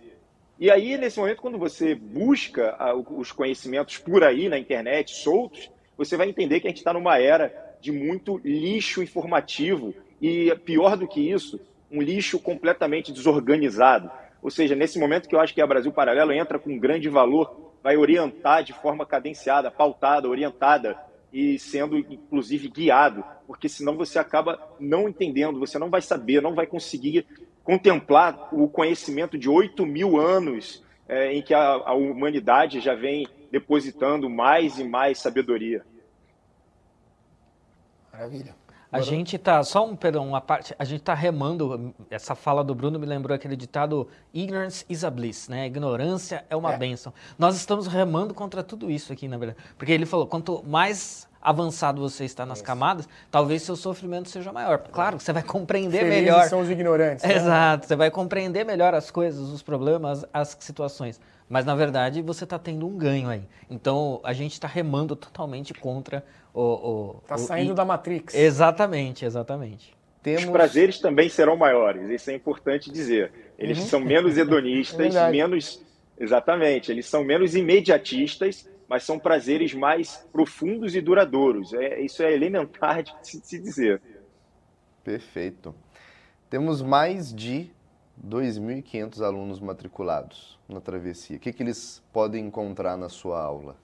E aí, nesse momento, quando você busca os conhecimentos por aí na internet, soltos, você vai entender que a gente está numa era de muito lixo informativo, e pior do que isso, um lixo completamente desorganizado. Ou seja, nesse momento que eu acho que a Brasil Paralelo entra com um grande valor, vai orientar de forma cadenciada, pautada, orientada e sendo inclusive guiado, porque senão você acaba não entendendo, você não vai saber, não vai conseguir contemplar o conhecimento de 8 mil anos é, em que a, a humanidade já vem depositando mais e mais sabedoria. Maravilha. A gente tá, só um, perdão, uma parte, a gente tá remando, essa fala do Bruno me lembrou aquele ditado, ignorance is a bliss, né? Ignorância é uma é. bênção. Nós estamos remando contra tudo isso aqui, na verdade. Porque ele falou, quanto mais avançado você está nas isso. camadas, talvez seu sofrimento seja maior. Claro, você vai compreender Felizes melhor. são os ignorantes. Né? Exato, você vai compreender melhor as coisas, os problemas, as situações. Mas, na verdade, você está tendo um ganho aí. Então, a gente está remando totalmente contra o... Está saindo e... da Matrix. Exatamente, exatamente. Temos... Os prazeres também serão maiores, isso é importante dizer. Eles uhum. são menos <laughs> hedonistas, é menos... Exatamente, eles são menos imediatistas, mas são prazeres mais profundos e duradouros. É, isso é elementar de se dizer. Perfeito. Temos mais de 2.500 alunos matriculados na travessia. O que, que eles podem encontrar na sua aula?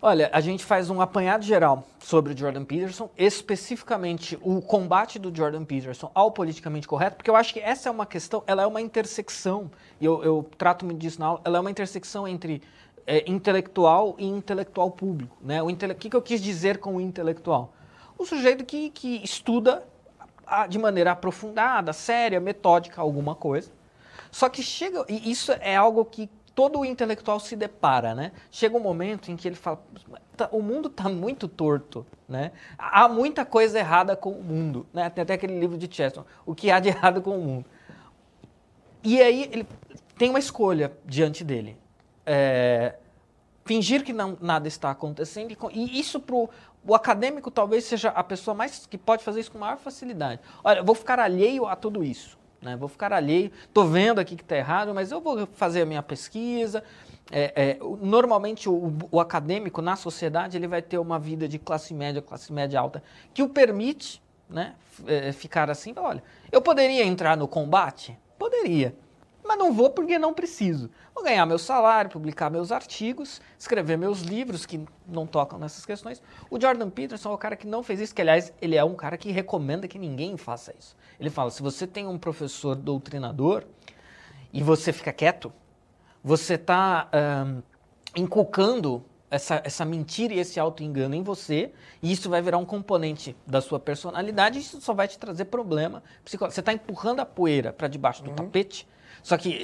Olha, a gente faz um apanhado geral sobre o Jordan Peterson, especificamente o combate do Jordan Peterson ao politicamente correto, porque eu acho que essa é uma questão, ela é uma intersecção, e eu, eu trato muito disso na aula, ela é uma intersecção entre é, intelectual e intelectual público. Né? O, intele... que, que eu quis dizer com o intelectual? O sujeito que, que estuda de maneira aprofundada, séria, metódica, alguma coisa. Só que chega, e isso é algo que todo intelectual se depara, né? Chega um momento em que ele fala, tá, o mundo está muito torto, né? Há muita coisa errada com o mundo, né? Tem até aquele livro de Chesterton, o que há de errado com o mundo. E aí ele tem uma escolha diante dele. É, fingir que não, nada está acontecendo e, e isso para o acadêmico talvez seja a pessoa mais que pode fazer isso com maior facilidade. Olha, vou ficar alheio a tudo isso. Né? Vou ficar alheio, estou vendo aqui que está errado, mas eu vou fazer a minha pesquisa. É, é, normalmente o, o, acadêmico na sociedade ele vai ter uma vida de classe média, classe média alta, que o permite né, é, ficar assim. Olha, eu poderia entrar no combate? Poderia mas não vou porque não preciso. Vou ganhar meu salário, publicar meus artigos, escrever meus livros que não tocam nessas questões. O Jordan Peterson é o cara que não fez isso, que aliás, ele é um cara que recomenda que ninguém faça isso. Ele fala: se você tem um professor doutrinador e você fica quieto, você está um, inculcando essa, essa mentira e esse auto-engano em você, e isso vai virar um componente da sua personalidade, e isso só vai te trazer problema psicológico. Você está empurrando a poeira para debaixo do uhum. tapete Só que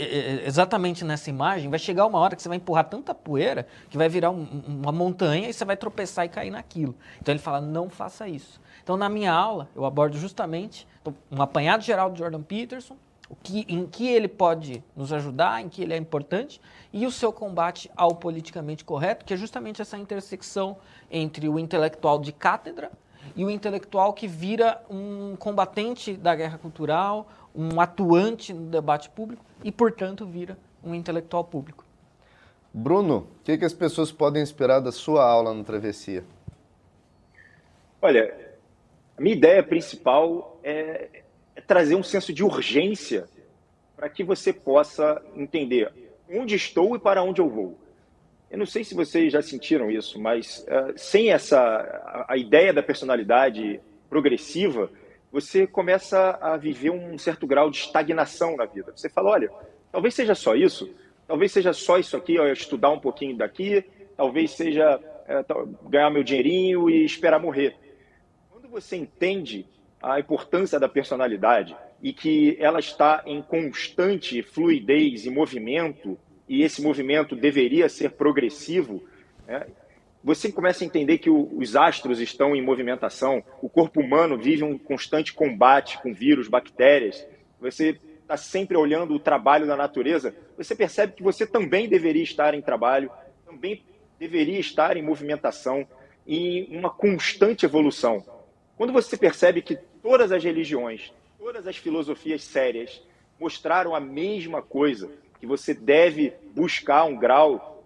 exatamente nessa imagem vai chegar uma hora que você vai empurrar tanta poeira que vai virar um, uma montanha e você vai tropeçar e cair naquilo. Então ele fala: não faça isso. Então na minha aula eu abordo justamente um apanhado geral de Jordan Peterson, o que, em que ele pode nos ajudar, em que ele é importante, e o seu combate ao politicamente correto, que é justamente essa intersecção entre o intelectual de cátedra e o intelectual que vira um combatente da guerra cultural, um atuante no debate público e, portanto, vira um intelectual público. Bruno, o que, que as pessoas podem esperar da sua aula no Travessia? Olha, a minha ideia principal é, é trazer um senso de urgência para que você possa entender onde estou e para onde eu vou. Eu não sei se vocês já sentiram isso, mas uh, sem essa a, a ideia da personalidade progressiva, você começa a viver um certo grau de estagnação na vida. Você fala, olha, talvez seja só isso, talvez seja só isso aqui, ó, estudar um pouquinho daqui, talvez seja é, ganhar meu dinheirinho e esperar morrer. Quando você entende a importância da personalidade e que ela está em constante fluidez e movimento, e esse movimento deveria ser progressivo, né? Você começa a entender que o, os astros estão em movimentação, o corpo humano vive um constante combate com vírus, bactérias, você está sempre olhando o trabalho da natureza, você percebe que você também deveria estar em trabalho, também deveria estar em movimentação, em uma constante evolução. Quando você percebe que todas as religiões, todas as filosofias sérias mostraram a mesma coisa, que você deve buscar um grau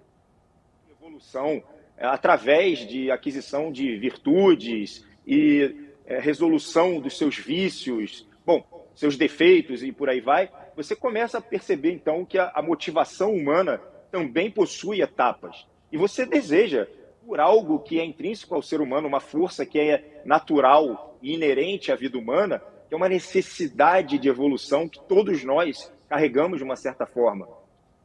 de evolução através de aquisição de virtudes e é, resolução dos seus vícios, bom, seus defeitos e por aí vai, você começa a perceber então que a, a motivação humana também possui etapas. E você deseja por algo que é intrínseco ao ser humano, uma força que é natural e inerente à vida humana, que é uma necessidade de evolução que todos nós carregamos de uma certa forma.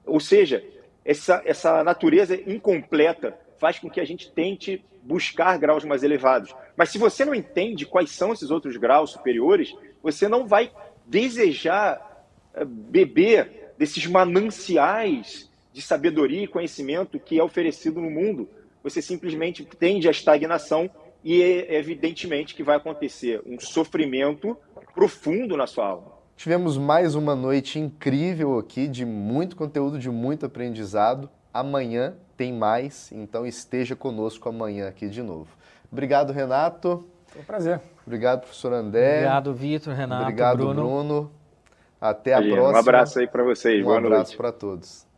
Ou seja, essa, essa natureza incompleta faz com que a gente tente buscar graus mais elevados. Mas se você não entende quais são esses outros graus superiores, você não vai desejar eh, beber desses mananciais de sabedoria e conhecimento que é oferecido no mundo. Você simplesmente tende à estagnação e é evidentemente que vai acontecer um sofrimento profundo na sua alma. Tivemos mais uma noite incrível aqui, de muito conteúdo, de muito aprendizado. Amanhã tem mais, então esteja conosco amanhã aqui de novo. Obrigado, Renato. Foi um prazer. Obrigado, professor André. Obrigado, Vitor, Renato. Obrigado, Bruno. Bruno. Até a próxima. Um abraço aí para vocês. Um Boa abraço para todos.